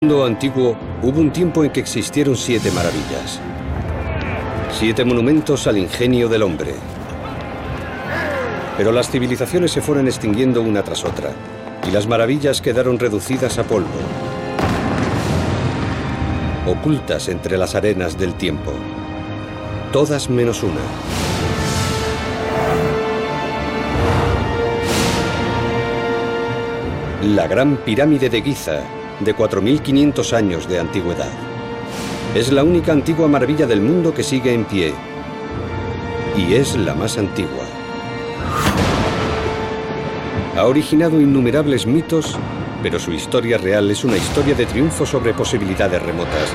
mundo antiguo hubo un tiempo en que existieron siete maravillas. Siete monumentos al ingenio del hombre. Pero las civilizaciones se fueron extinguiendo una tras otra y las maravillas quedaron reducidas a polvo, ocultas entre las arenas del tiempo. Todas menos una. La Gran Pirámide de Giza, de 4.500 años de antigüedad. Es la única antigua maravilla del mundo que sigue en pie. Y es la más antigua. Ha originado innumerables mitos, pero su historia real es una historia de triunfo sobre posibilidades remotas,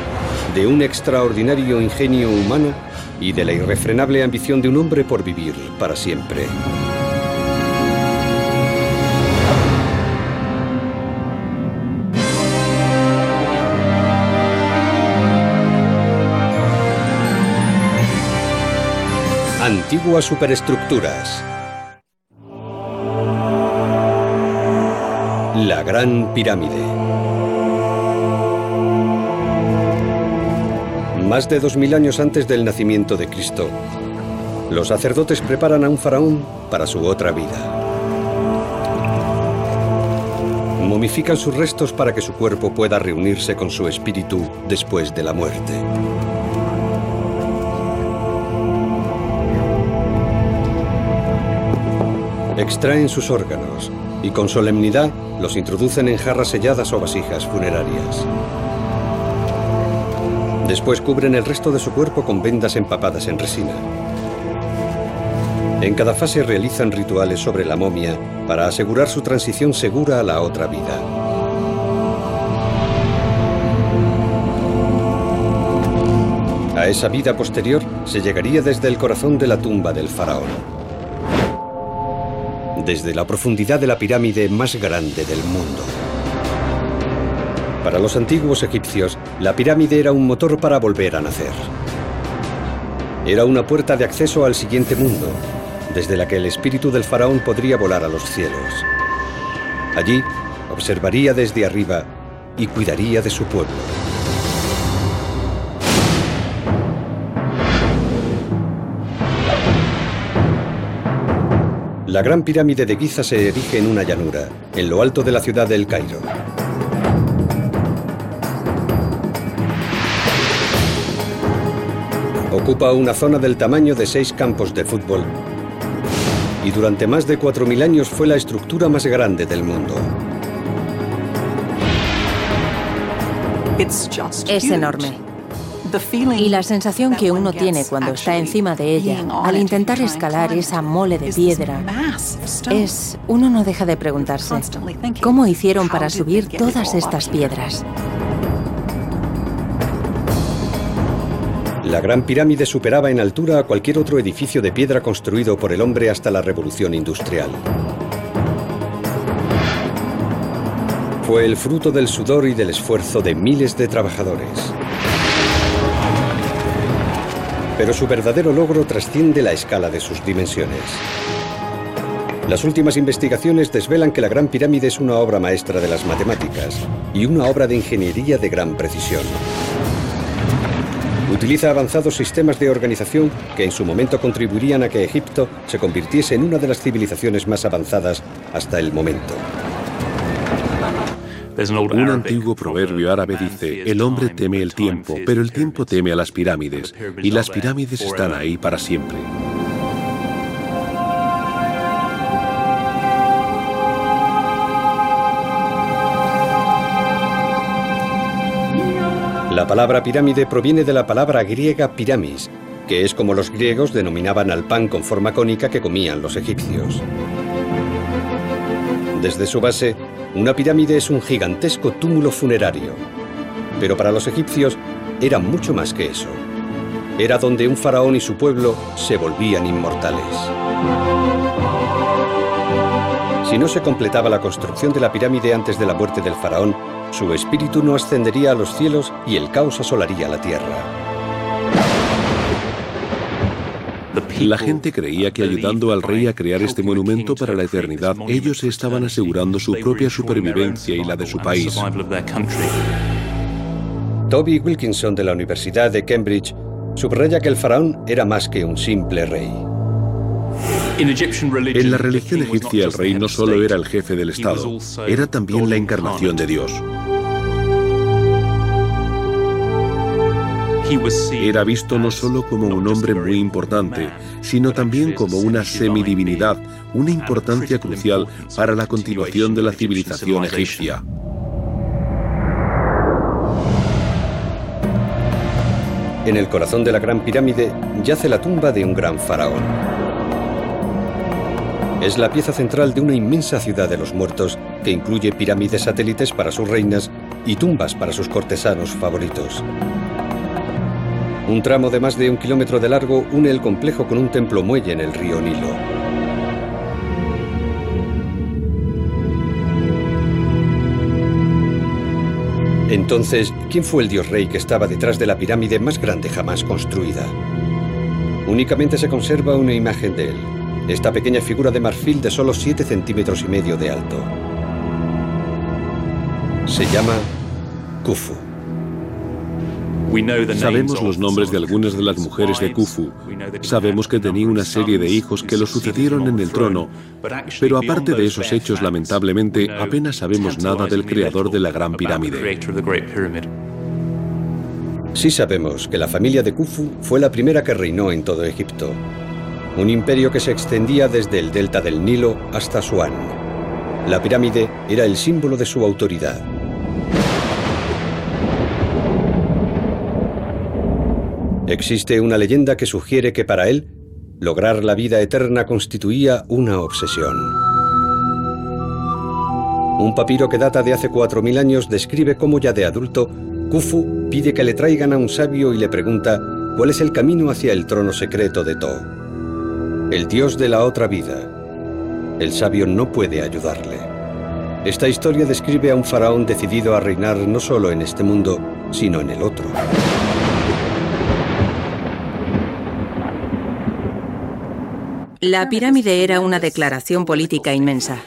de un extraordinario ingenio humano y de la irrefrenable ambición de un hombre por vivir para siempre. Antiguas superestructuras. La Gran Pirámide. Más de dos mil años antes del nacimiento de Cristo, los sacerdotes preparan a un faraón para su otra vida. Momifican sus restos para que su cuerpo pueda reunirse con su espíritu después de la muerte. Extraen sus órganos y con solemnidad los introducen en jarras selladas o vasijas funerarias. Después cubren el resto de su cuerpo con vendas empapadas en resina. En cada fase realizan rituales sobre la momia para asegurar su transición segura a la otra vida. A esa vida posterior se llegaría desde el corazón de la tumba del faraón desde la profundidad de la pirámide más grande del mundo. Para los antiguos egipcios, la pirámide era un motor para volver a nacer. Era una puerta de acceso al siguiente mundo, desde la que el espíritu del faraón podría volar a los cielos. Allí observaría desde arriba y cuidaría de su pueblo. La gran pirámide de Giza se erige en una llanura, en lo alto de la ciudad del Cairo. Ocupa una zona del tamaño de seis campos de fútbol y durante más de 4.000 años fue la estructura más grande del mundo. Es enorme. Y la sensación que uno tiene cuando está encima de ella, al intentar escalar esa mole de piedra, es, uno no deja de preguntarse, ¿cómo hicieron para subir todas estas piedras? La Gran Pirámide superaba en altura a cualquier otro edificio de piedra construido por el hombre hasta la Revolución Industrial. Fue el fruto del sudor y del esfuerzo de miles de trabajadores. Pero su verdadero logro trasciende la escala de sus dimensiones. Las últimas investigaciones desvelan que la Gran Pirámide es una obra maestra de las matemáticas y una obra de ingeniería de gran precisión. Utiliza avanzados sistemas de organización que en su momento contribuirían a que Egipto se convirtiese en una de las civilizaciones más avanzadas hasta el momento. Un antiguo proverbio árabe dice, el hombre teme el tiempo, pero el tiempo teme a las pirámides, y las pirámides están ahí para siempre. La palabra pirámide proviene de la palabra griega piramis, que es como los griegos denominaban al pan con forma cónica que comían los egipcios. Desde su base, una pirámide es un gigantesco túmulo funerario. Pero para los egipcios era mucho más que eso. Era donde un faraón y su pueblo se volvían inmortales. Si no se completaba la construcción de la pirámide antes de la muerte del faraón, su espíritu no ascendería a los cielos y el caos asolaría la tierra. La gente creía que ayudando al rey a crear este monumento para la eternidad, ellos estaban asegurando su propia supervivencia y la de su país. Toby Wilkinson de la Universidad de Cambridge subraya que el faraón era más que un simple rey. En la religión egipcia el rey no solo era el jefe del Estado, era también la encarnación de Dios. Era visto no solo como un hombre muy importante, sino también como una semidivinidad, una importancia crucial para la continuación de la civilización egipcia. En el corazón de la Gran Pirámide yace la tumba de un gran faraón. Es la pieza central de una inmensa ciudad de los muertos que incluye pirámides satélites para sus reinas y tumbas para sus cortesanos favoritos. Un tramo de más de un kilómetro de largo une el complejo con un templo muelle en el río Nilo. Entonces, ¿quién fue el dios rey que estaba detrás de la pirámide más grande jamás construida? Únicamente se conserva una imagen de él, esta pequeña figura de marfil de solo 7 centímetros y medio de alto. Se llama Khufu. Sabemos los nombres de algunas de las mujeres de Khufu. Sabemos que tenía una serie de hijos que lo sucedieron en el trono, pero aparte de esos hechos, lamentablemente, apenas sabemos nada del creador de la Gran Pirámide. Sí sabemos que la familia de Khufu fue la primera que reinó en todo Egipto, un imperio que se extendía desde el delta del Nilo hasta Asuán. La pirámide era el símbolo de su autoridad. Existe una leyenda que sugiere que para él, lograr la vida eterna constituía una obsesión. Un papiro que data de hace 4.000 años describe cómo ya de adulto, Khufu pide que le traigan a un sabio y le pregunta cuál es el camino hacia el trono secreto de To, el dios de la otra vida. El sabio no puede ayudarle. Esta historia describe a un faraón decidido a reinar no solo en este mundo, sino en el otro. La pirámide era una declaración política inmensa.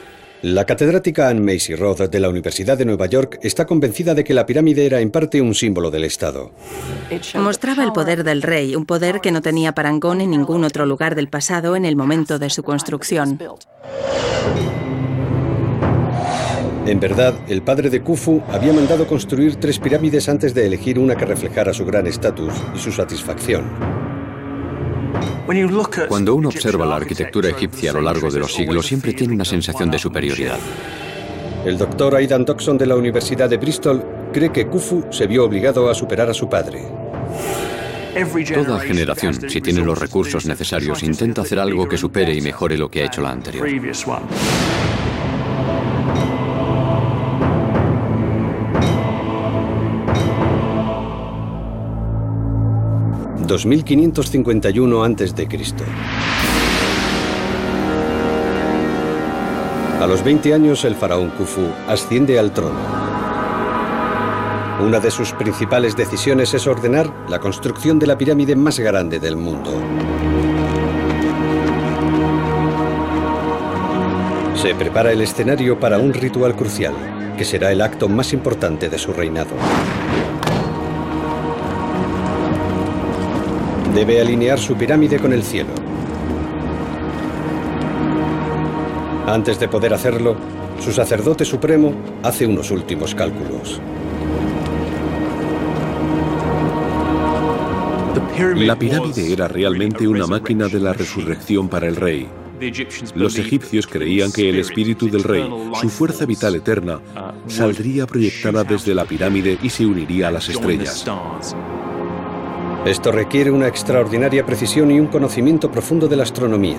La catedrática Anne Macy Roth de la Universidad de Nueva York está convencida de que la pirámide era en parte un símbolo del Estado. Mostraba el poder del rey, un poder que no tenía parangón en ningún otro lugar del pasado en el momento de su construcción. En verdad, el padre de Khufu había mandado construir tres pirámides antes de elegir una que reflejara su gran estatus y su satisfacción. Cuando uno observa la arquitectura egipcia a lo largo de los siglos, siempre tiene una sensación de superioridad. El doctor Aidan Doxon de la Universidad de Bristol cree que Khufu se vio obligado a superar a su padre. Toda generación, si tiene los recursos necesarios, intenta hacer algo que supere y mejore lo que ha hecho la anterior. 2551 a.C. A los 20 años el faraón Khufu asciende al trono. Una de sus principales decisiones es ordenar la construcción de la pirámide más grande del mundo. Se prepara el escenario para un ritual crucial, que será el acto más importante de su reinado. Debe alinear su pirámide con el cielo. Antes de poder hacerlo, su sacerdote supremo hace unos últimos cálculos. La pirámide era realmente una máquina de la resurrección para el rey. Los egipcios creían que el espíritu del rey, su fuerza vital eterna, saldría proyectada desde la pirámide y se uniría a las estrellas. Esto requiere una extraordinaria precisión y un conocimiento profundo de la astronomía.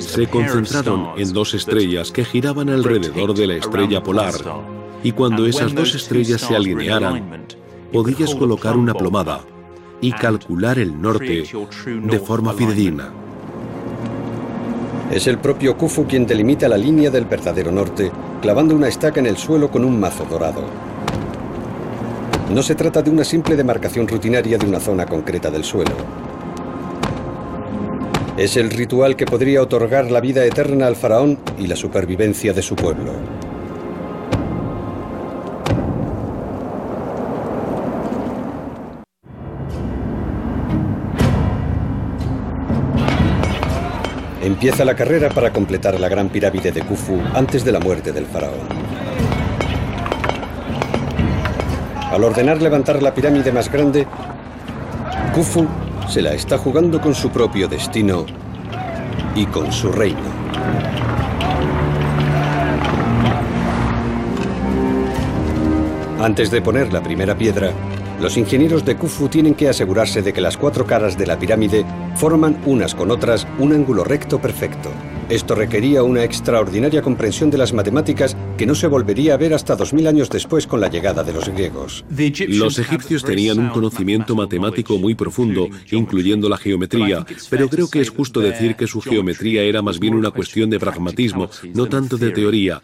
Se concentraron en dos estrellas que giraban alrededor de la estrella polar, y cuando esas dos estrellas se alinearan, podías colocar una plomada y calcular el norte de forma fidedigna. Es el propio Khufu quien delimita la línea del verdadero norte, clavando una estaca en el suelo con un mazo dorado. No se trata de una simple demarcación rutinaria de una zona concreta del suelo. Es el ritual que podría otorgar la vida eterna al faraón y la supervivencia de su pueblo. Empieza la carrera para completar la gran pirámide de Khufu antes de la muerte del faraón. Al ordenar levantar la pirámide más grande, Khufu se la está jugando con su propio destino y con su reino. Antes de poner la primera piedra, los ingenieros de Khufu tienen que asegurarse de que las cuatro caras de la pirámide forman unas con otras un ángulo recto perfecto. Esto requería una extraordinaria comprensión de las matemáticas que no se volvería a ver hasta 2000 años después con la llegada de los griegos. Los egipcios tenían un conocimiento matemático muy profundo, incluyendo la geometría, pero creo que es justo decir que su geometría era más bien una cuestión de pragmatismo, no tanto de teoría.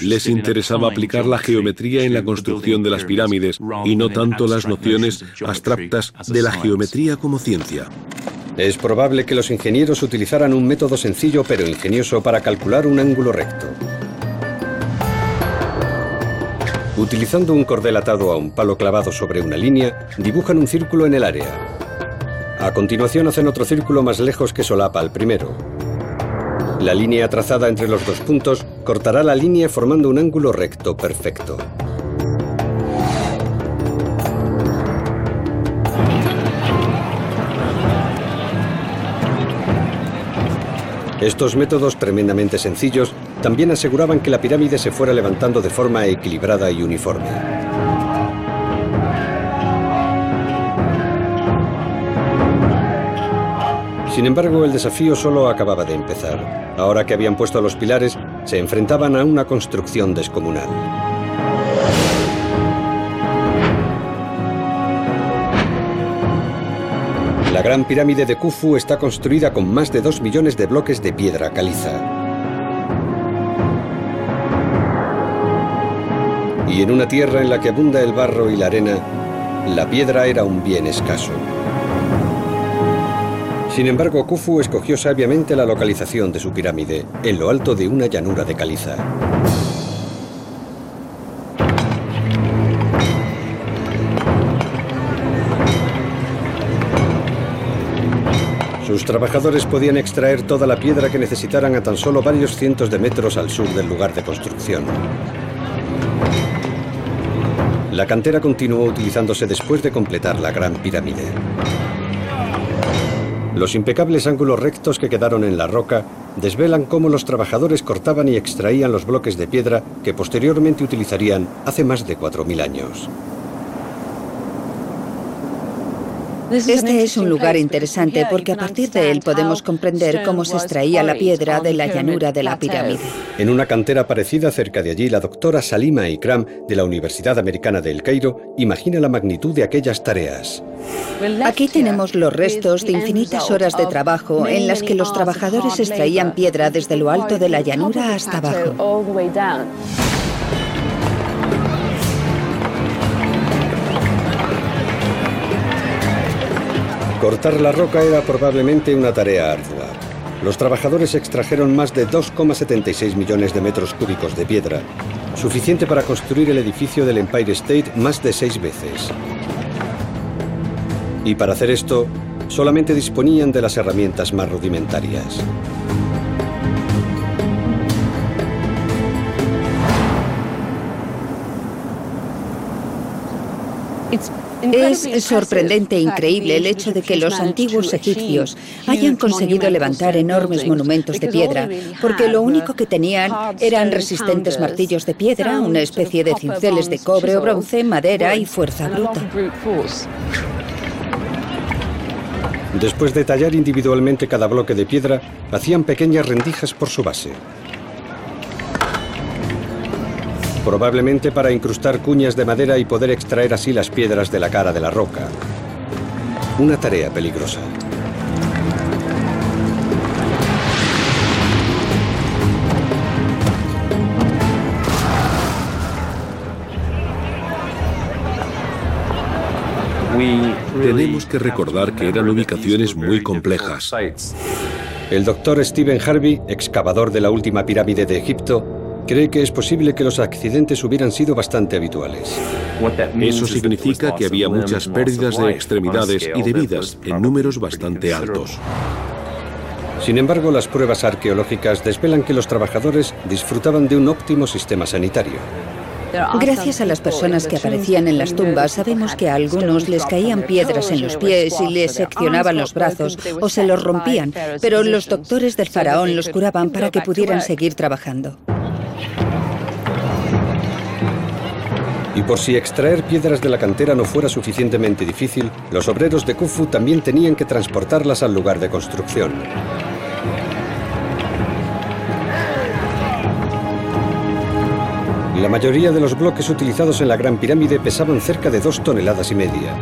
Les interesaba aplicar la geometría en la construcción de las pirámides y no tanto las nociones abstractas de la geometría como ciencia. Es probable que los ingenieros utilizaran un método sencillo pero ingenioso para calcular un ángulo recto. Utilizando un cordel atado a un palo clavado sobre una línea, dibujan un círculo en el área. A continuación hacen otro círculo más lejos que solapa al primero. La línea trazada entre los dos puntos cortará la línea formando un ángulo recto perfecto. Estos métodos tremendamente sencillos también aseguraban que la pirámide se fuera levantando de forma equilibrada y uniforme. Sin embargo, el desafío solo acababa de empezar. Ahora que habían puesto los pilares, se enfrentaban a una construcción descomunal. Gran pirámide de Khufu está construida con más de 2 millones de bloques de piedra caliza. Y en una tierra en la que abunda el barro y la arena, la piedra era un bien escaso. Sin embargo, Khufu escogió sabiamente la localización de su pirámide, en lo alto de una llanura de caliza. Sus trabajadores podían extraer toda la piedra que necesitaran a tan solo varios cientos de metros al sur del lugar de construcción. La cantera continuó utilizándose después de completar la Gran Pirámide. Los impecables ángulos rectos que quedaron en la roca desvelan cómo los trabajadores cortaban y extraían los bloques de piedra que posteriormente utilizarían hace más de 4.000 años. Este es un lugar interesante porque a partir de él podemos comprender cómo se extraía la piedra de la llanura de la pirámide. En una cantera parecida cerca de allí, la doctora Salima Ikram de la Universidad Americana de El Cairo imagina la magnitud de aquellas tareas. Aquí tenemos los restos de infinitas horas de trabajo en las que los trabajadores extraían piedra desde lo alto de la llanura hasta abajo. Cortar la roca era probablemente una tarea ardua. Los trabajadores extrajeron más de 2,76 millones de metros cúbicos de piedra, suficiente para construir el edificio del Empire State más de seis veces. Y para hacer esto, solamente disponían de las herramientas más rudimentarias. Es sorprendente e increíble el hecho de que los antiguos egipcios hayan conseguido levantar enormes monumentos de piedra, porque lo único que tenían eran resistentes martillos de piedra, una especie de cinceles de cobre o bronce, madera y fuerza bruta. Después de tallar individualmente cada bloque de piedra, hacían pequeñas rendijas por su base. Probablemente para incrustar cuñas de madera y poder extraer así las piedras de la cara de la roca. Una tarea peligrosa. Tenemos que recordar que eran ubicaciones muy complejas. El doctor Stephen Harvey, excavador de la última pirámide de Egipto, cree que es posible que los accidentes hubieran sido bastante habituales. Eso significa que había muchas pérdidas de extremidades y de vidas en números bastante altos. Sin embargo, las pruebas arqueológicas desvelan que los trabajadores disfrutaban de un óptimo sistema sanitario. Gracias a las personas que aparecían en las tumbas, sabemos que a algunos les caían piedras en los pies y les seccionaban los brazos o se los rompían, pero los doctores del faraón los curaban para que pudieran seguir trabajando. Por si extraer piedras de la cantera no fuera suficientemente difícil, los obreros de Khufu también tenían que transportarlas al lugar de construcción. La mayoría de los bloques utilizados en la Gran Pirámide pesaban cerca de dos toneladas y media.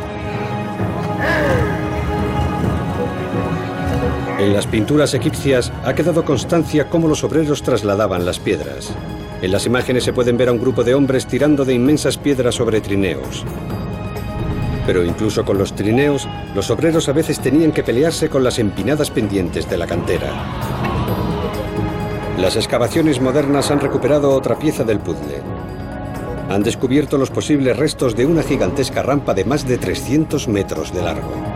En las pinturas egipcias ha quedado constancia cómo los obreros trasladaban las piedras. En las imágenes se pueden ver a un grupo de hombres tirando de inmensas piedras sobre trineos. Pero incluso con los trineos, los obreros a veces tenían que pelearse con las empinadas pendientes de la cantera. Las excavaciones modernas han recuperado otra pieza del puzzle. Han descubierto los posibles restos de una gigantesca rampa de más de 300 metros de largo.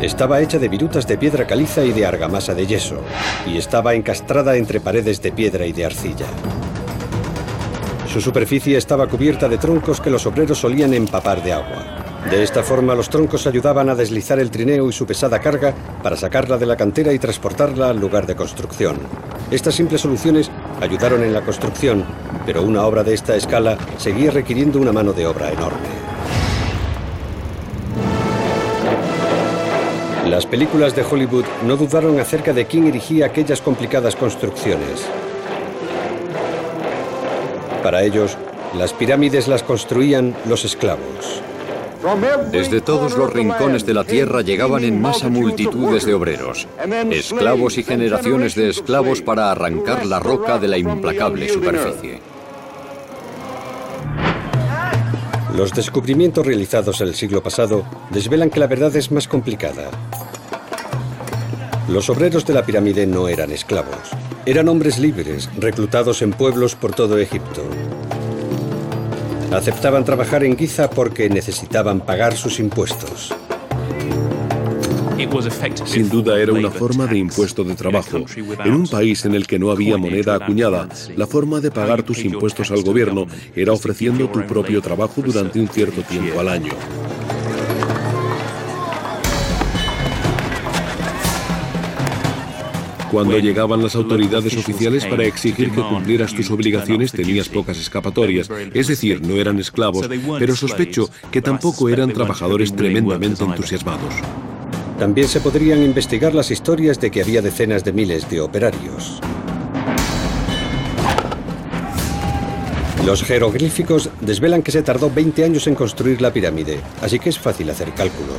Estaba hecha de virutas de piedra caliza y de argamasa de yeso, y estaba encastrada entre paredes de piedra y de arcilla. Su superficie estaba cubierta de troncos que los obreros solían empapar de agua. De esta forma los troncos ayudaban a deslizar el trineo y su pesada carga para sacarla de la cantera y transportarla al lugar de construcción. Estas simples soluciones ayudaron en la construcción, pero una obra de esta escala seguía requiriendo una mano de obra enorme. Las películas de Hollywood no dudaron acerca de quién erigía aquellas complicadas construcciones. Para ellos, las pirámides las construían los esclavos. Desde todos los rincones de la tierra llegaban en masa multitudes de obreros, esclavos y generaciones de esclavos para arrancar la roca de la implacable superficie. Los descubrimientos realizados el siglo pasado desvelan que la verdad es más complicada. Los obreros de la pirámide no eran esclavos. Eran hombres libres, reclutados en pueblos por todo Egipto. Aceptaban trabajar en Giza porque necesitaban pagar sus impuestos. Sin duda era una forma de impuesto de trabajo. En un país en el que no había moneda acuñada, la forma de pagar tus impuestos al gobierno era ofreciendo tu propio trabajo durante un cierto tiempo al año. Cuando llegaban las autoridades oficiales para exigir que cumplieras tus obligaciones tenías pocas escapatorias, es decir, no eran esclavos, pero sospecho que tampoco eran trabajadores tremendamente entusiasmados. También se podrían investigar las historias de que había decenas de miles de operarios. Los jeroglíficos desvelan que se tardó 20 años en construir la pirámide, así que es fácil hacer cálculos.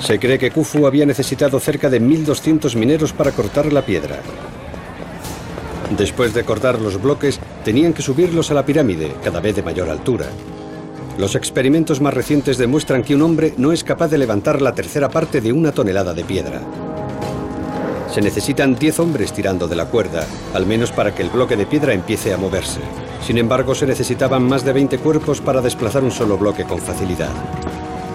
Se cree que Khufu había necesitado cerca de 1.200 mineros para cortar la piedra. Después de cortar los bloques, tenían que subirlos a la pirámide, cada vez de mayor altura. Los experimentos más recientes demuestran que un hombre no es capaz de levantar la tercera parte de una tonelada de piedra. Se necesitan 10 hombres tirando de la cuerda, al menos para que el bloque de piedra empiece a moverse. Sin embargo, se necesitaban más de 20 cuerpos para desplazar un solo bloque con facilidad.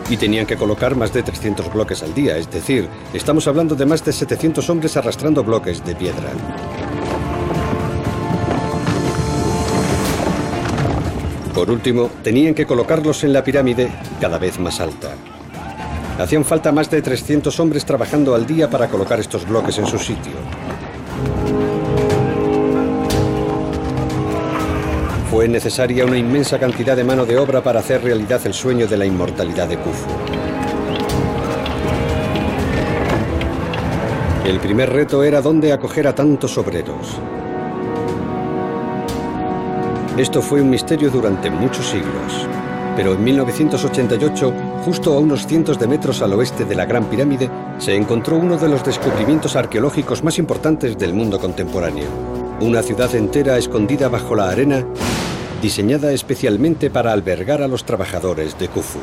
Y tenían que colocar más de 300 bloques al día, es decir, estamos hablando de más de 700 hombres arrastrando bloques de piedra. Por último, tenían que colocarlos en la pirámide cada vez más alta. Hacían falta más de 300 hombres trabajando al día para colocar estos bloques en su sitio. Fue necesaria una inmensa cantidad de mano de obra para hacer realidad el sueño de la inmortalidad de Khufu. El primer reto era dónde acoger a tantos obreros. Esto fue un misterio durante muchos siglos. Pero en 1988, justo a unos cientos de metros al oeste de la Gran Pirámide, se encontró uno de los descubrimientos arqueológicos más importantes del mundo contemporáneo. Una ciudad entera escondida bajo la arena, diseñada especialmente para albergar a los trabajadores de Khufu.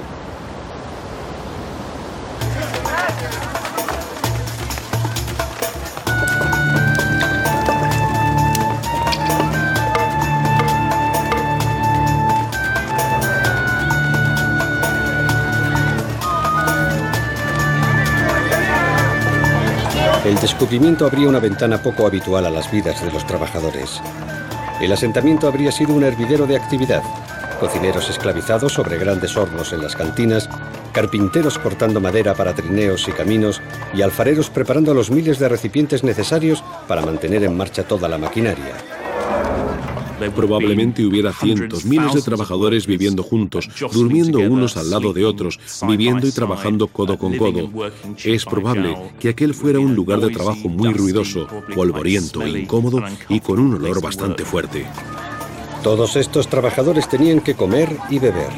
Descubrimiento abría una ventana poco habitual a las vidas de los trabajadores. El asentamiento habría sido un hervidero de actividad. Cocineros esclavizados sobre grandes hornos en las cantinas, carpinteros cortando madera para trineos y caminos y alfareros preparando los miles de recipientes necesarios para mantener en marcha toda la maquinaria. Probablemente hubiera cientos, miles de trabajadores viviendo juntos, durmiendo unos al lado de otros, viviendo y trabajando codo con codo. Es probable que aquel fuera un lugar de trabajo muy ruidoso, polvoriento, incómodo y con un olor bastante fuerte. Todos estos trabajadores tenían que comer y beber.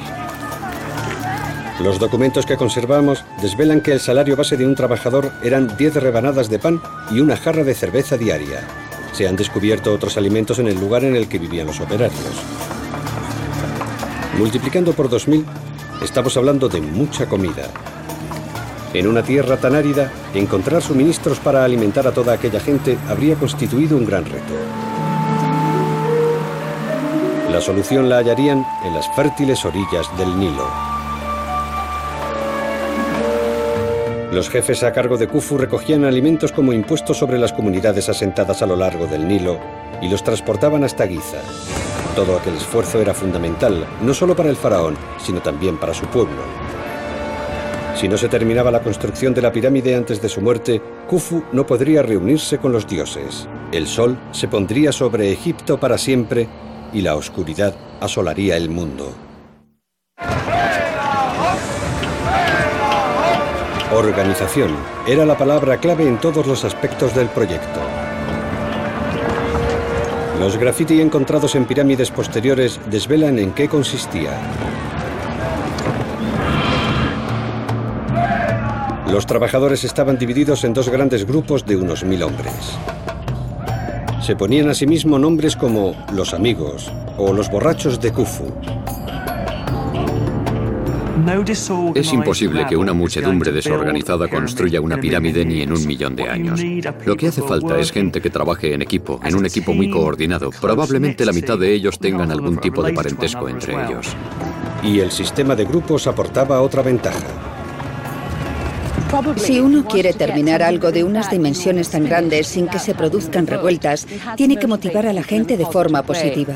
Los documentos que conservamos desvelan que el salario base de un trabajador eran 10 rebanadas de pan y una jarra de cerveza diaria. Se han descubierto otros alimentos en el lugar en el que vivían los operarios. Multiplicando por 2.000, estamos hablando de mucha comida. En una tierra tan árida, encontrar suministros para alimentar a toda aquella gente habría constituido un gran reto. La solución la hallarían en las fértiles orillas del Nilo. Los jefes a cargo de Khufu recogían alimentos como impuestos sobre las comunidades asentadas a lo largo del Nilo y los transportaban hasta Giza. Todo aquel esfuerzo era fundamental, no solo para el faraón, sino también para su pueblo. Si no se terminaba la construcción de la pirámide antes de su muerte, Khufu no podría reunirse con los dioses. El sol se pondría sobre Egipto para siempre y la oscuridad asolaría el mundo. Organización era la palabra clave en todos los aspectos del proyecto. Los graffiti encontrados en pirámides posteriores desvelan en qué consistía. Los trabajadores estaban divididos en dos grandes grupos de unos mil hombres. Se ponían asimismo nombres como los amigos o los borrachos de Khufu. Es imposible que una muchedumbre desorganizada construya una pirámide ni en un millón de años. Lo que hace falta es gente que trabaje en equipo, en un equipo muy coordinado. Probablemente la mitad de ellos tengan algún tipo de parentesco entre ellos. Y el sistema de grupos aportaba otra ventaja. Si uno quiere terminar algo de unas dimensiones tan grandes sin que se produzcan revueltas, tiene que motivar a la gente de forma positiva.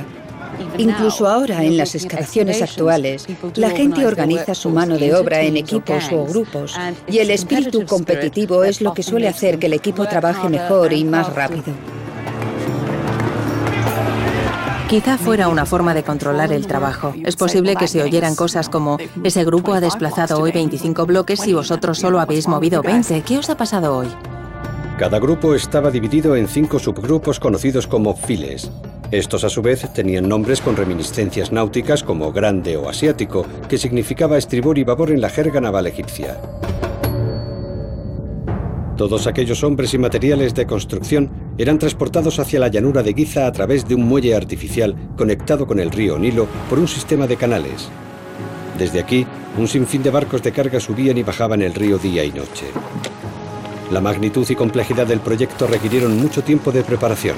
Incluso ahora, en las excavaciones actuales, la gente organiza su mano de obra en equipos o grupos y el espíritu competitivo es lo que suele hacer que el equipo trabaje mejor y más rápido. Quizá fuera una forma de controlar el trabajo. Es posible que se oyeran cosas como, ese grupo ha desplazado hoy 25 bloques y vosotros solo habéis movido 20. ¿Qué os ha pasado hoy? Cada grupo estaba dividido en cinco subgrupos conocidos como files. Estos a su vez tenían nombres con reminiscencias náuticas como grande o asiático, que significaba estribor y babor en la jerga naval egipcia. Todos aquellos hombres y materiales de construcción eran transportados hacia la llanura de Giza a través de un muelle artificial conectado con el río Nilo por un sistema de canales. Desde aquí, un sinfín de barcos de carga subían y bajaban el río día y noche. La magnitud y complejidad del proyecto requirieron mucho tiempo de preparación.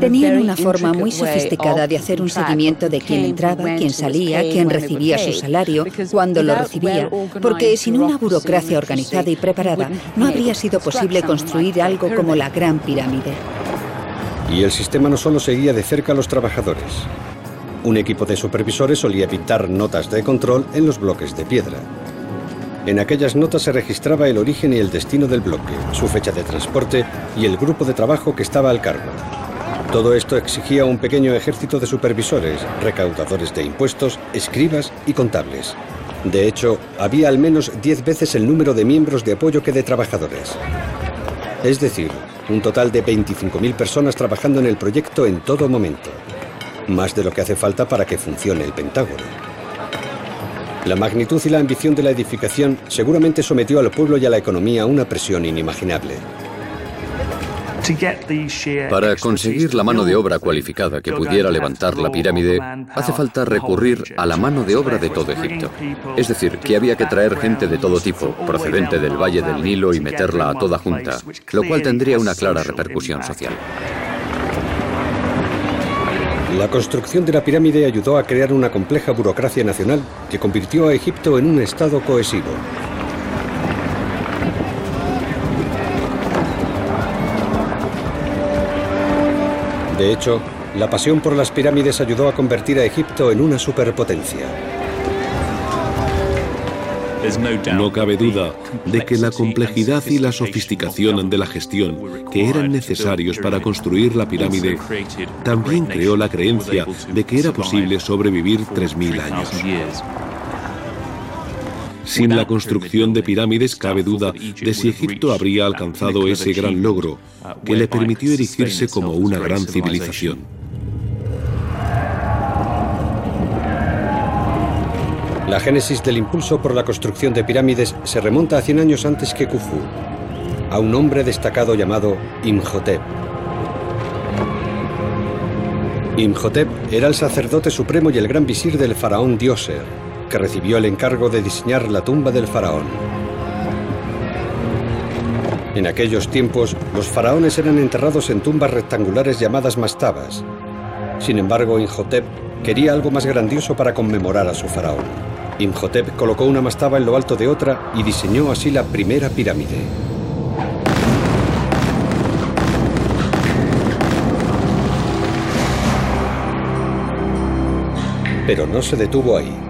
Tenían una forma muy sofisticada de hacer un seguimiento de quién entraba, quién salía, quién recibía su salario, cuándo lo recibía, porque sin una burocracia organizada y preparada no habría sido posible construir algo como la Gran Pirámide. Y el sistema no solo seguía de cerca a los trabajadores. Un equipo de supervisores solía pintar notas de control en los bloques de piedra. En aquellas notas se registraba el origen y el destino del bloque, su fecha de transporte y el grupo de trabajo que estaba al cargo. Todo esto exigía un pequeño ejército de supervisores, recaudadores de impuestos, escribas y contables. De hecho, había al menos 10 veces el número de miembros de apoyo que de trabajadores. Es decir, un total de 25.000 personas trabajando en el proyecto en todo momento. Más de lo que hace falta para que funcione el Pentágono. La magnitud y la ambición de la edificación seguramente sometió al pueblo y a la economía a una presión inimaginable. Para conseguir la mano de obra cualificada que pudiera levantar la pirámide, hace falta recurrir a la mano de obra de todo Egipto. Es decir, que había que traer gente de todo tipo, procedente del Valle del Nilo y meterla a toda junta, lo cual tendría una clara repercusión social. La construcción de la pirámide ayudó a crear una compleja burocracia nacional que convirtió a Egipto en un estado cohesivo. De hecho, la pasión por las pirámides ayudó a convertir a Egipto en una superpotencia. No cabe duda de que la complejidad y la sofisticación de la gestión que eran necesarios para construir la pirámide también creó la creencia de que era posible sobrevivir 3.000 años. Sin la construcción de pirámides cabe duda de si Egipto habría alcanzado ese gran logro que le permitió erigirse como una gran civilización. La génesis del impulso por la construcción de pirámides se remonta a 100 años antes que Khufu, a un hombre destacado llamado Imhotep. Imhotep era el sacerdote supremo y el gran visir del faraón Dioser, que recibió el encargo de diseñar la tumba del faraón. En aquellos tiempos, los faraones eran enterrados en tumbas rectangulares llamadas mastabas. Sin embargo, Imhotep quería algo más grandioso para conmemorar a su faraón. Imhotep colocó una mastaba en lo alto de otra y diseñó así la primera pirámide. Pero no se detuvo ahí.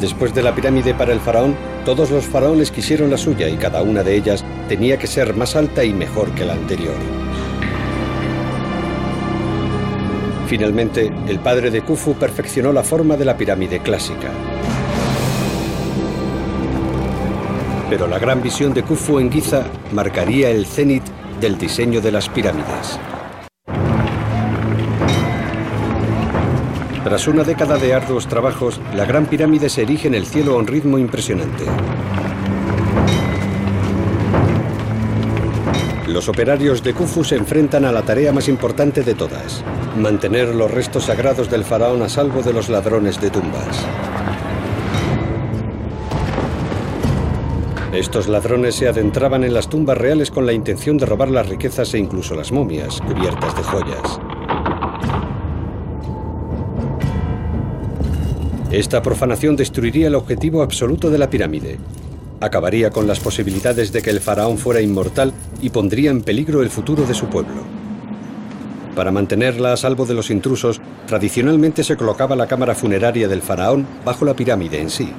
Después de la pirámide para el faraón, todos los faraones quisieron la suya y cada una de ellas tenía que ser más alta y mejor que la anterior. Finalmente, el padre de Khufu perfeccionó la forma de la pirámide clásica. Pero la gran visión de Khufu en Giza marcaría el cenit del diseño de las pirámides. Tras una década de arduos trabajos, la Gran Pirámide se erige en el cielo a un ritmo impresionante. Los operarios de Khufu se enfrentan a la tarea más importante de todas, mantener los restos sagrados del faraón a salvo de los ladrones de tumbas. Estos ladrones se adentraban en las tumbas reales con la intención de robar las riquezas e incluso las momias, cubiertas de joyas. Esta profanación destruiría el objetivo absoluto de la pirámide. Acabaría con las posibilidades de que el faraón fuera inmortal y pondría en peligro el futuro de su pueblo. Para mantenerla a salvo de los intrusos, tradicionalmente se colocaba la cámara funeraria del faraón bajo la pirámide en sí.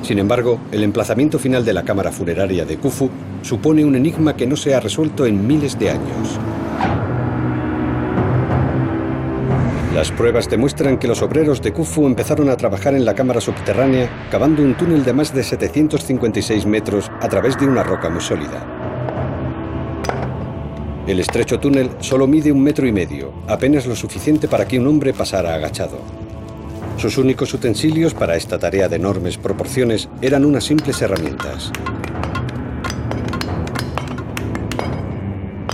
Sin embargo, el emplazamiento final de la cámara funeraria de Khufu supone un enigma que no se ha resuelto en miles de años. Las pruebas demuestran que los obreros de Khufu empezaron a trabajar en la cámara subterránea cavando un túnel de más de 756 metros a través de una roca muy sólida. El estrecho túnel solo mide un metro y medio, apenas lo suficiente para que un hombre pasara agachado. Sus únicos utensilios para esta tarea de enormes proporciones eran unas simples herramientas.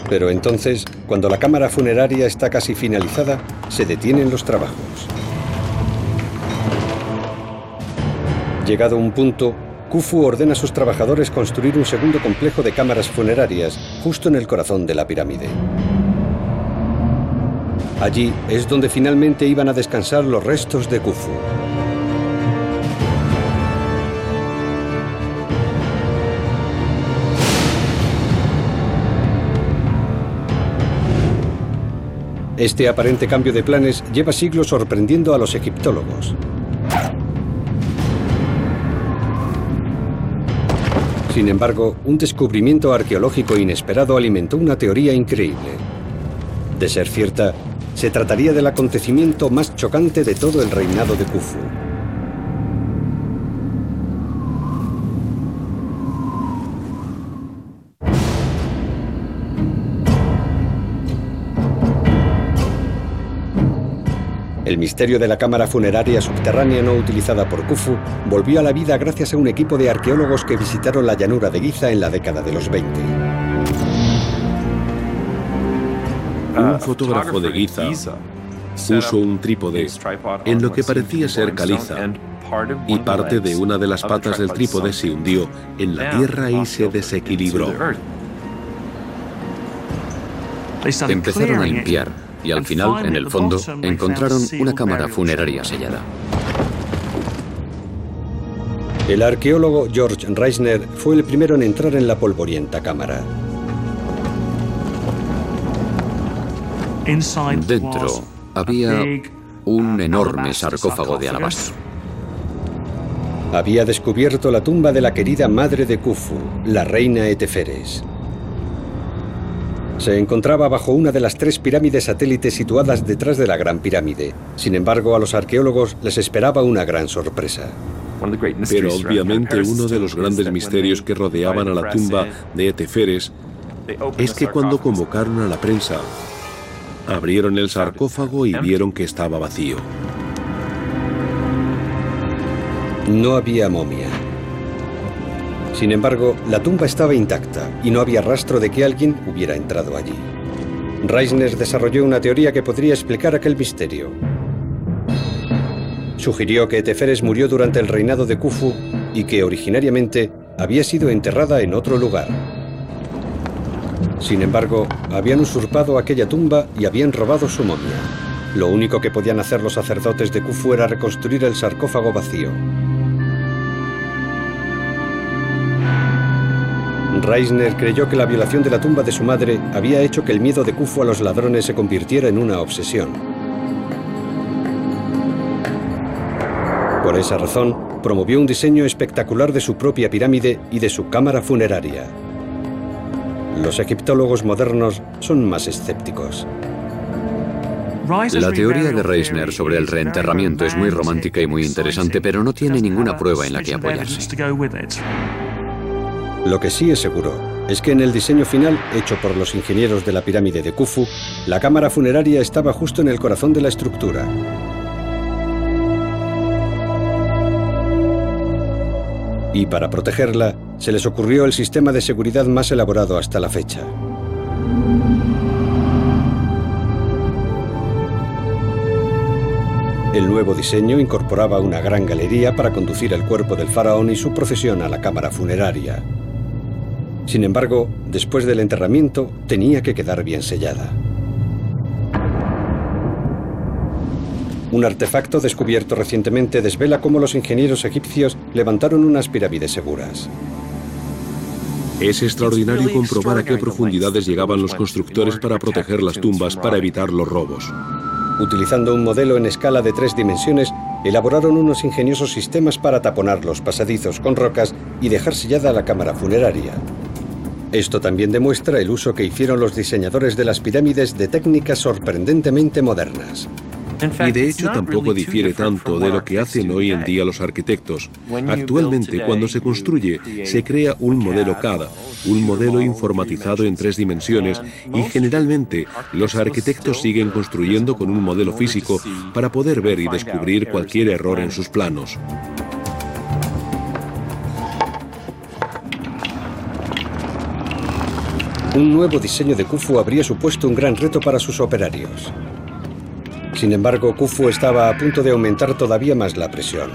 Pero entonces, cuando la cámara funeraria está casi finalizada, se detienen los trabajos. Llegado un punto, Khufu ordena a sus trabajadores construir un segundo complejo de cámaras funerarias justo en el corazón de la pirámide. Allí es donde finalmente iban a descansar los restos de Khufu. Este aparente cambio de planes lleva siglos sorprendiendo a los egiptólogos. Sin embargo, un descubrimiento arqueológico inesperado alimentó una teoría increíble. De ser cierta, se trataría del acontecimiento más chocante de todo el reinado de Khufu. El misterio de la cámara funeraria subterránea no utilizada por Khufu volvió a la vida gracias a un equipo de arqueólogos que visitaron la llanura de Giza en la década de los 20. Un fotógrafo de Giza puso un trípode en lo que parecía ser caliza y parte de una de las patas del trípode se hundió en la tierra y se desequilibró. Empezaron a limpiar y al final, en el fondo, encontraron una cámara funeraria sellada. El arqueólogo George Reisner fue el primero en entrar en la polvorienta cámara. Dentro había un enorme sarcófago de alabastro. Había descubierto la tumba de la querida madre de Khufu, la reina Eteferes. Se encontraba bajo una de las tres pirámides satélites situadas detrás de la Gran Pirámide. Sin embargo, a los arqueólogos les esperaba una gran sorpresa. Pero obviamente uno de los grandes misterios que rodeaban a la tumba de Eteferes es que cuando convocaron a la prensa, abrieron el sarcófago y vieron que estaba vacío. No había momia. Sin embargo, la tumba estaba intacta y no había rastro de que alguien hubiera entrado allí. Reisner desarrolló una teoría que podría explicar aquel misterio. Sugirió que Teferes murió durante el reinado de Khufu y que originariamente había sido enterrada en otro lugar. Sin embargo, habían usurpado aquella tumba y habían robado su momia. Lo único que podían hacer los sacerdotes de Khufu era reconstruir el sarcófago vacío. Reisner creyó que la violación de la tumba de su madre había hecho que el miedo de Khufu a los ladrones se convirtiera en una obsesión. Por esa razón, promovió un diseño espectacular de su propia pirámide y de su cámara funeraria. Los egiptólogos modernos son más escépticos. La teoría de Reisner sobre el reenterramiento es muy romántica y muy interesante, pero no tiene ninguna prueba en la que apoyarse. Lo que sí es seguro es que en el diseño final, hecho por los ingenieros de la pirámide de Khufu, la cámara funeraria estaba justo en el corazón de la estructura. Y para protegerla, se les ocurrió el sistema de seguridad más elaborado hasta la fecha. El nuevo diseño incorporaba una gran galería para conducir el cuerpo del faraón y su procesión a la cámara funeraria. Sin embargo, después del enterramiento, tenía que quedar bien sellada. Un artefacto descubierto recientemente desvela cómo los ingenieros egipcios levantaron unas pirámides seguras. Es extraordinario comprobar a qué profundidades llegaban los constructores para proteger las tumbas para evitar los robos. Utilizando un modelo en escala de tres dimensiones, elaboraron unos ingeniosos sistemas para taponar los pasadizos con rocas y dejar sellada la cámara funeraria. Esto también demuestra el uso que hicieron los diseñadores de las pirámides de técnicas sorprendentemente modernas. Y de hecho tampoco difiere tanto de lo que hacen hoy en día los arquitectos. Actualmente, cuando se construye, se crea un modelo CAD, un modelo informatizado en tres dimensiones, y generalmente los arquitectos siguen construyendo con un modelo físico para poder ver y descubrir cualquier error en sus planos. Un nuevo diseño de Khufu habría supuesto un gran reto para sus operarios. Sin embargo, Khufu estaba a punto de aumentar todavía más la presión.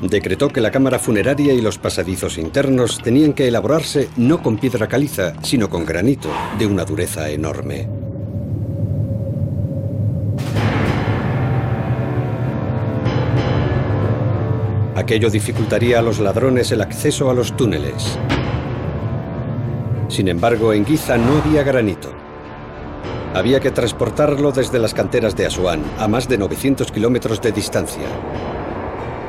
Decretó que la cámara funeraria y los pasadizos internos tenían que elaborarse no con piedra caliza, sino con granito, de una dureza enorme. Aquello dificultaría a los ladrones el acceso a los túneles. Sin embargo, en Giza no había granito. Había que transportarlo desde las canteras de Asuán, a más de 900 kilómetros de distancia.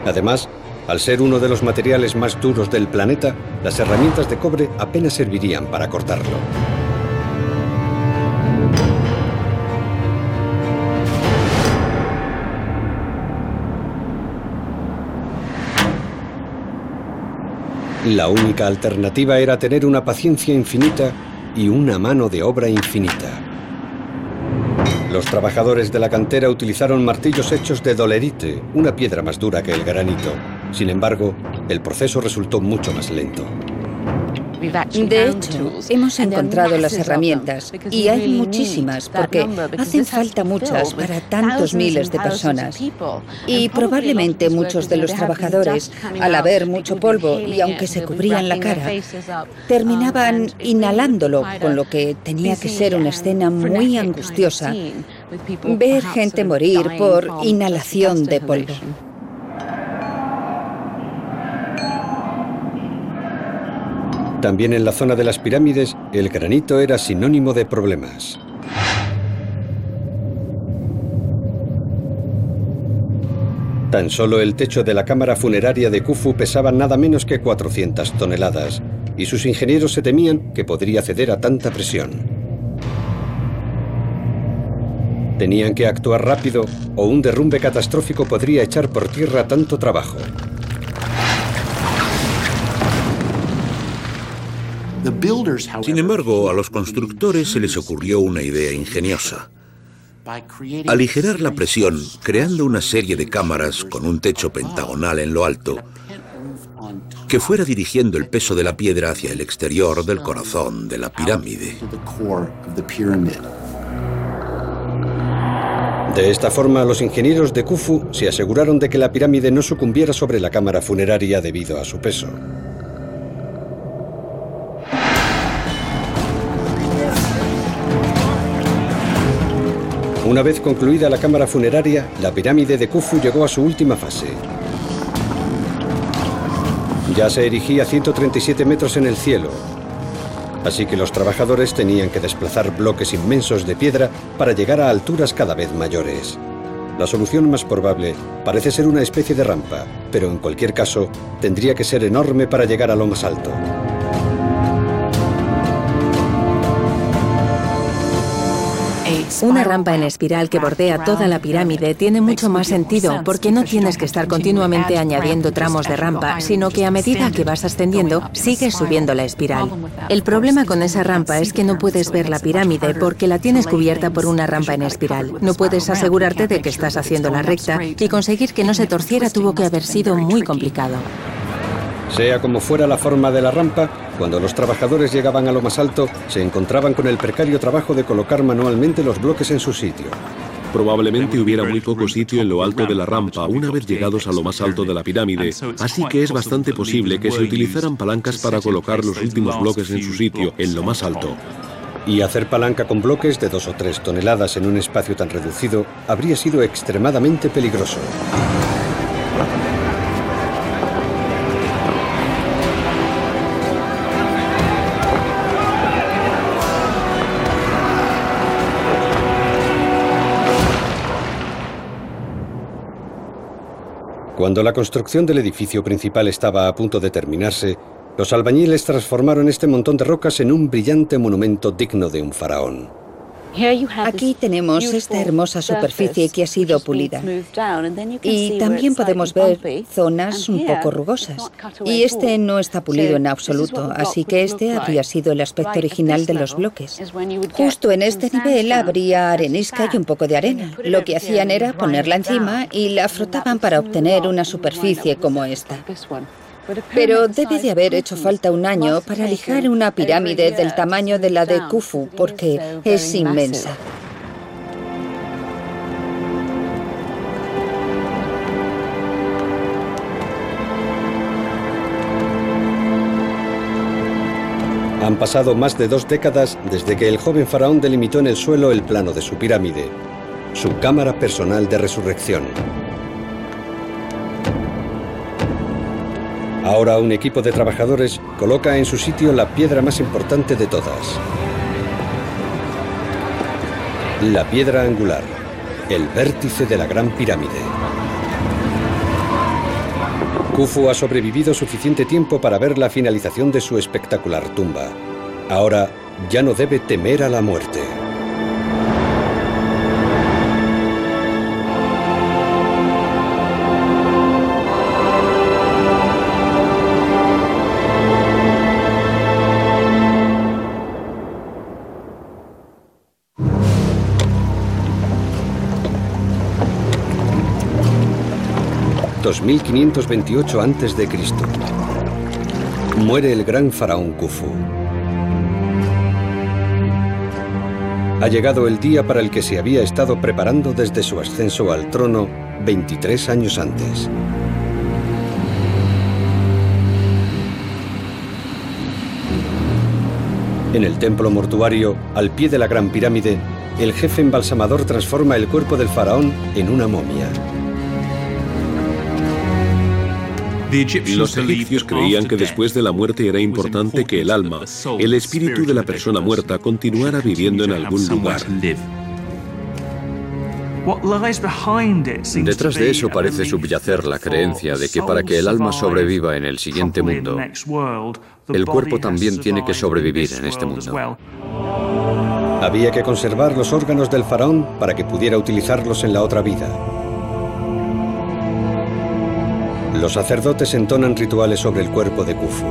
Además, al ser uno de los materiales más duros del planeta, las herramientas de cobre apenas servirían para cortarlo. La única alternativa era tener una paciencia infinita y una mano de obra infinita. Los trabajadores de la cantera utilizaron martillos hechos de dolerite, una piedra más dura que el granito. Sin embargo, el proceso resultó mucho más lento. De hecho, hemos encontrado las herramientas y hay muchísimas porque hacen falta muchas para tantos miles de personas. Y probablemente muchos de los trabajadores, al haber mucho polvo y aunque se cubrían la cara, terminaban inhalándolo, con lo que tenía que ser una escena muy angustiosa. Ver gente morir por inhalación de polvo. También en la zona de las pirámides, el granito era sinónimo de problemas. Tan solo el techo de la cámara funeraria de Khufu pesaba nada menos que 400 toneladas, y sus ingenieros se temían que podría ceder a tanta presión. Tenían que actuar rápido o un derrumbe catastrófico podría echar por tierra tanto trabajo. Sin embargo, a los constructores se les ocurrió una idea ingeniosa. Aligerar la presión creando una serie de cámaras con un techo pentagonal en lo alto que fuera dirigiendo el peso de la piedra hacia el exterior del corazón de la pirámide. De esta forma, los ingenieros de Khufu se aseguraron de que la pirámide no sucumbiera sobre la cámara funeraria debido a su peso. Una vez concluida la cámara funeraria, la pirámide de Khufu llegó a su última fase. Ya se erigía 137 metros en el cielo, así que los trabajadores tenían que desplazar bloques inmensos de piedra para llegar a alturas cada vez mayores. La solución más probable parece ser una especie de rampa, pero en cualquier caso tendría que ser enorme para llegar a lo más alto. Una rampa en espiral que bordea toda la pirámide tiene mucho más sentido porque no tienes que estar continuamente añadiendo tramos de rampa, sino que a medida que vas ascendiendo, sigues subiendo la espiral. El problema con esa rampa es que no puedes ver la pirámide porque la tienes cubierta por una rampa en espiral. No puedes asegurarte de que estás haciendo la recta y conseguir que no se torciera tuvo que haber sido muy complicado. Sea como fuera la forma de la rampa, cuando los trabajadores llegaban a lo más alto, se encontraban con el precario trabajo de colocar manualmente los bloques en su sitio. Probablemente hubiera muy poco sitio en lo alto de la rampa una vez llegados a lo más alto de la pirámide, así que es bastante posible que se utilizaran palancas para colocar los últimos bloques en su sitio, en lo más alto. Y hacer palanca con bloques de dos o tres toneladas en un espacio tan reducido habría sido extremadamente peligroso. Cuando la construcción del edificio principal estaba a punto de terminarse, los albañiles transformaron este montón de rocas en un brillante monumento digno de un faraón. Aquí tenemos esta hermosa superficie que ha sido pulida. Y también podemos ver zonas un poco rugosas. Y este no está pulido en absoluto, así que este habría sido el aspecto original de los bloques. Justo en este nivel habría arenisca y un poco de arena. Lo que hacían era ponerla encima y la frotaban para obtener una superficie como esta. Pero debe de haber hecho falta un año para lijar una pirámide del tamaño de la de Khufu, porque es inmensa. Han pasado más de dos décadas desde que el joven faraón delimitó en el suelo el plano de su pirámide, su cámara personal de resurrección. Ahora un equipo de trabajadores coloca en su sitio la piedra más importante de todas. La piedra angular, el vértice de la Gran Pirámide. Khufu ha sobrevivido suficiente tiempo para ver la finalización de su espectacular tumba. Ahora ya no debe temer a la muerte. ...2528 a.C. Muere el gran faraón Khufu. Ha llegado el día para el que se había estado preparando desde su ascenso al trono 23 años antes. En el templo mortuario, al pie de la Gran Pirámide, el jefe embalsamador transforma el cuerpo del faraón en una momia. Los egipcios creían que después de la muerte era importante que el alma, el espíritu de la persona muerta, continuara viviendo en algún lugar. Detrás de eso parece subyacer la creencia de que para que el alma sobreviva en el siguiente mundo, el cuerpo también tiene que sobrevivir en este mundo. Había que conservar los órganos del faraón para que pudiera utilizarlos en la otra vida. Los sacerdotes entonan rituales sobre el cuerpo de Khufu.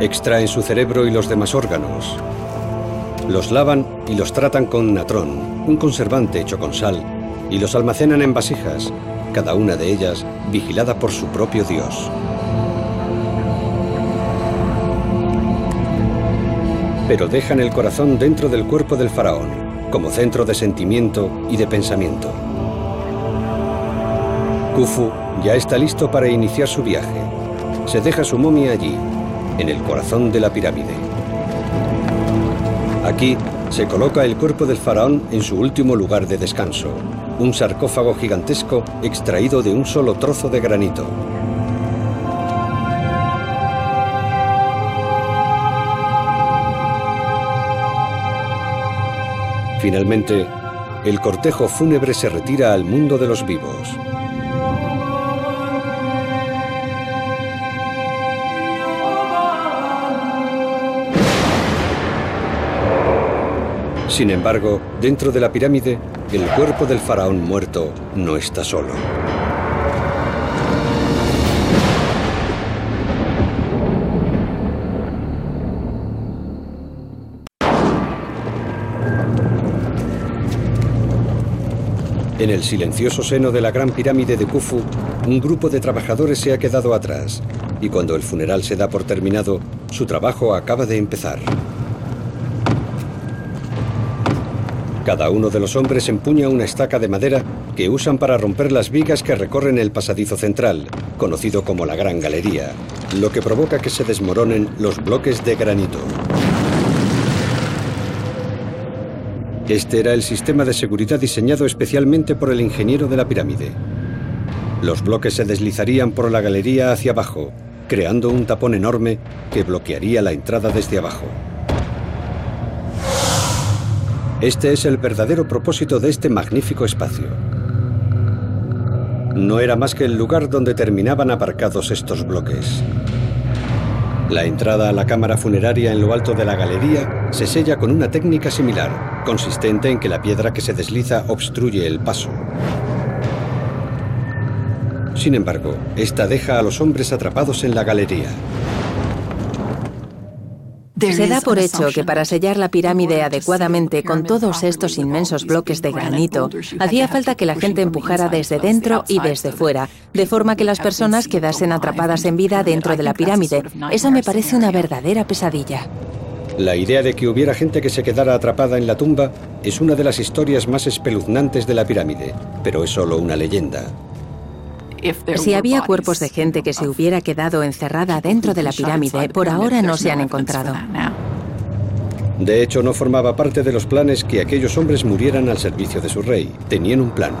Extraen su cerebro y los demás órganos. Los lavan y los tratan con natrón, un conservante hecho con sal, y los almacenan en vasijas, cada una de ellas vigilada por su propio dios. Pero dejan el corazón dentro del cuerpo del faraón, como centro de sentimiento y de pensamiento. Khufu ya está listo para iniciar su viaje. Se deja su momia allí, en el corazón de la pirámide. Aquí se coloca el cuerpo del faraón en su último lugar de descanso, un sarcófago gigantesco extraído de un solo trozo de granito. Finalmente, el cortejo fúnebre se retira al mundo de los vivos. Sin embargo, dentro de la pirámide, el cuerpo del faraón muerto no está solo. En el silencioso seno de la gran pirámide de Khufu, un grupo de trabajadores se ha quedado atrás, y cuando el funeral se da por terminado, su trabajo acaba de empezar. Cada uno de los hombres empuña una estaca de madera que usan para romper las vigas que recorren el pasadizo central, conocido como la Gran Galería, lo que provoca que se desmoronen los bloques de granito. Este era el sistema de seguridad diseñado especialmente por el ingeniero de la pirámide. Los bloques se deslizarían por la galería hacia abajo, creando un tapón enorme que bloquearía la entrada desde abajo. Este es el verdadero propósito de este magnífico espacio. No era más que el lugar donde terminaban aparcados estos bloques. La entrada a la cámara funeraria en lo alto de la galería se sella con una técnica similar, consistente en que la piedra que se desliza obstruye el paso. Sin embargo, esta deja a los hombres atrapados en la galería. Se da por hecho que para sellar la pirámide adecuadamente con todos estos inmensos bloques de granito, hacía falta que la gente empujara desde dentro y desde fuera, de forma que las personas quedasen atrapadas en vida dentro de la pirámide. Eso me parece una verdadera pesadilla. La idea de que hubiera gente que se quedara atrapada en la tumba es una de las historias más espeluznantes de la pirámide, pero es solo una leyenda. Si había cuerpos de gente que se hubiera quedado encerrada dentro de la pirámide, por ahora no se han encontrado. De hecho, no formaba parte de los planes que aquellos hombres murieran al servicio de su rey. Tenían un plan.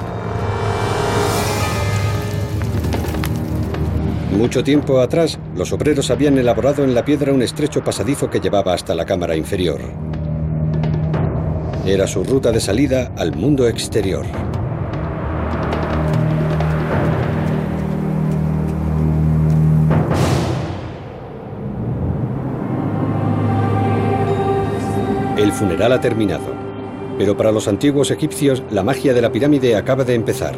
Mucho tiempo atrás, los obreros habían elaborado en la piedra un estrecho pasadizo que llevaba hasta la cámara inferior. Era su ruta de salida al mundo exterior. El funeral ha terminado, pero para los antiguos egipcios la magia de la pirámide acaba de empezar.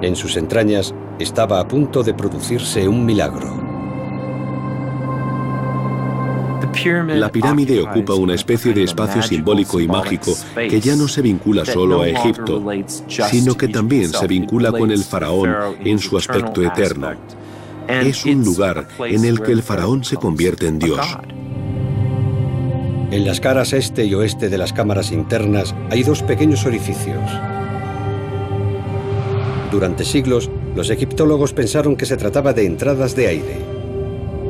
En sus entrañas estaba a punto de producirse un milagro. La pirámide ocupa una especie de espacio simbólico y mágico que ya no se vincula solo a Egipto, sino que también se vincula con el faraón en su aspecto eterno. Es un lugar en el que el faraón se convierte en Dios. En las caras este y oeste de las cámaras internas hay dos pequeños orificios. Durante siglos, los egiptólogos pensaron que se trataba de entradas de aire.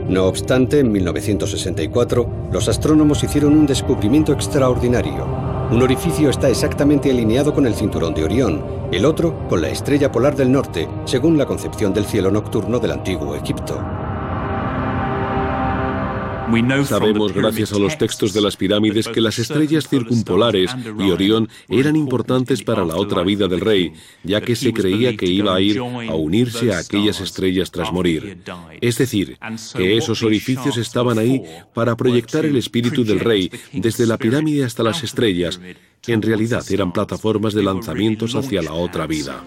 No obstante, en 1964, los astrónomos hicieron un descubrimiento extraordinario. Un orificio está exactamente alineado con el cinturón de Orión, el otro con la estrella polar del norte, según la concepción del cielo nocturno del antiguo Egipto. Sabemos gracias a los textos de las pirámides que las estrellas circumpolares y Orión eran importantes para la otra vida del rey, ya que se creía que iba a ir a unirse a aquellas estrellas tras morir. Es decir, que esos orificios estaban ahí para proyectar el espíritu del rey desde la pirámide hasta las estrellas, que en realidad eran plataformas de lanzamientos hacia la otra vida.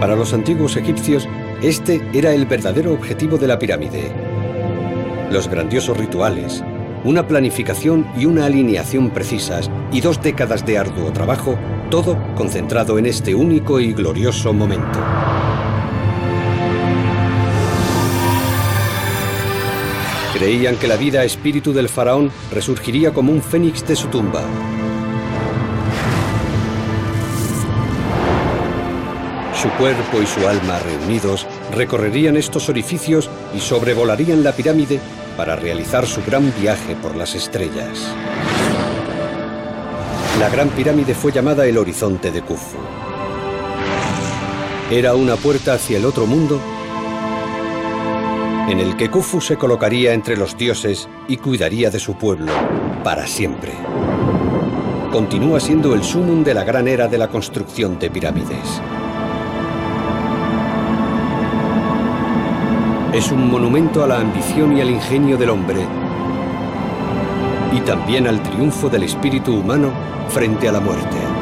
Para los antiguos egipcios, este era el verdadero objetivo de la pirámide. Los grandiosos rituales, una planificación y una alineación precisas y dos décadas de arduo trabajo, todo concentrado en este único y glorioso momento. Creían que la vida espíritu del faraón resurgiría como un fénix de su tumba, Su cuerpo y su alma reunidos recorrerían estos orificios y sobrevolarían la pirámide para realizar su gran viaje por las estrellas. La gran pirámide fue llamada el horizonte de Khufu. Era una puerta hacia el otro mundo en el que Khufu se colocaría entre los dioses y cuidaría de su pueblo para siempre. Continúa siendo el sumum de la gran era de la construcción de pirámides. Es un monumento a la ambición y al ingenio del hombre y también al triunfo del espíritu humano frente a la muerte.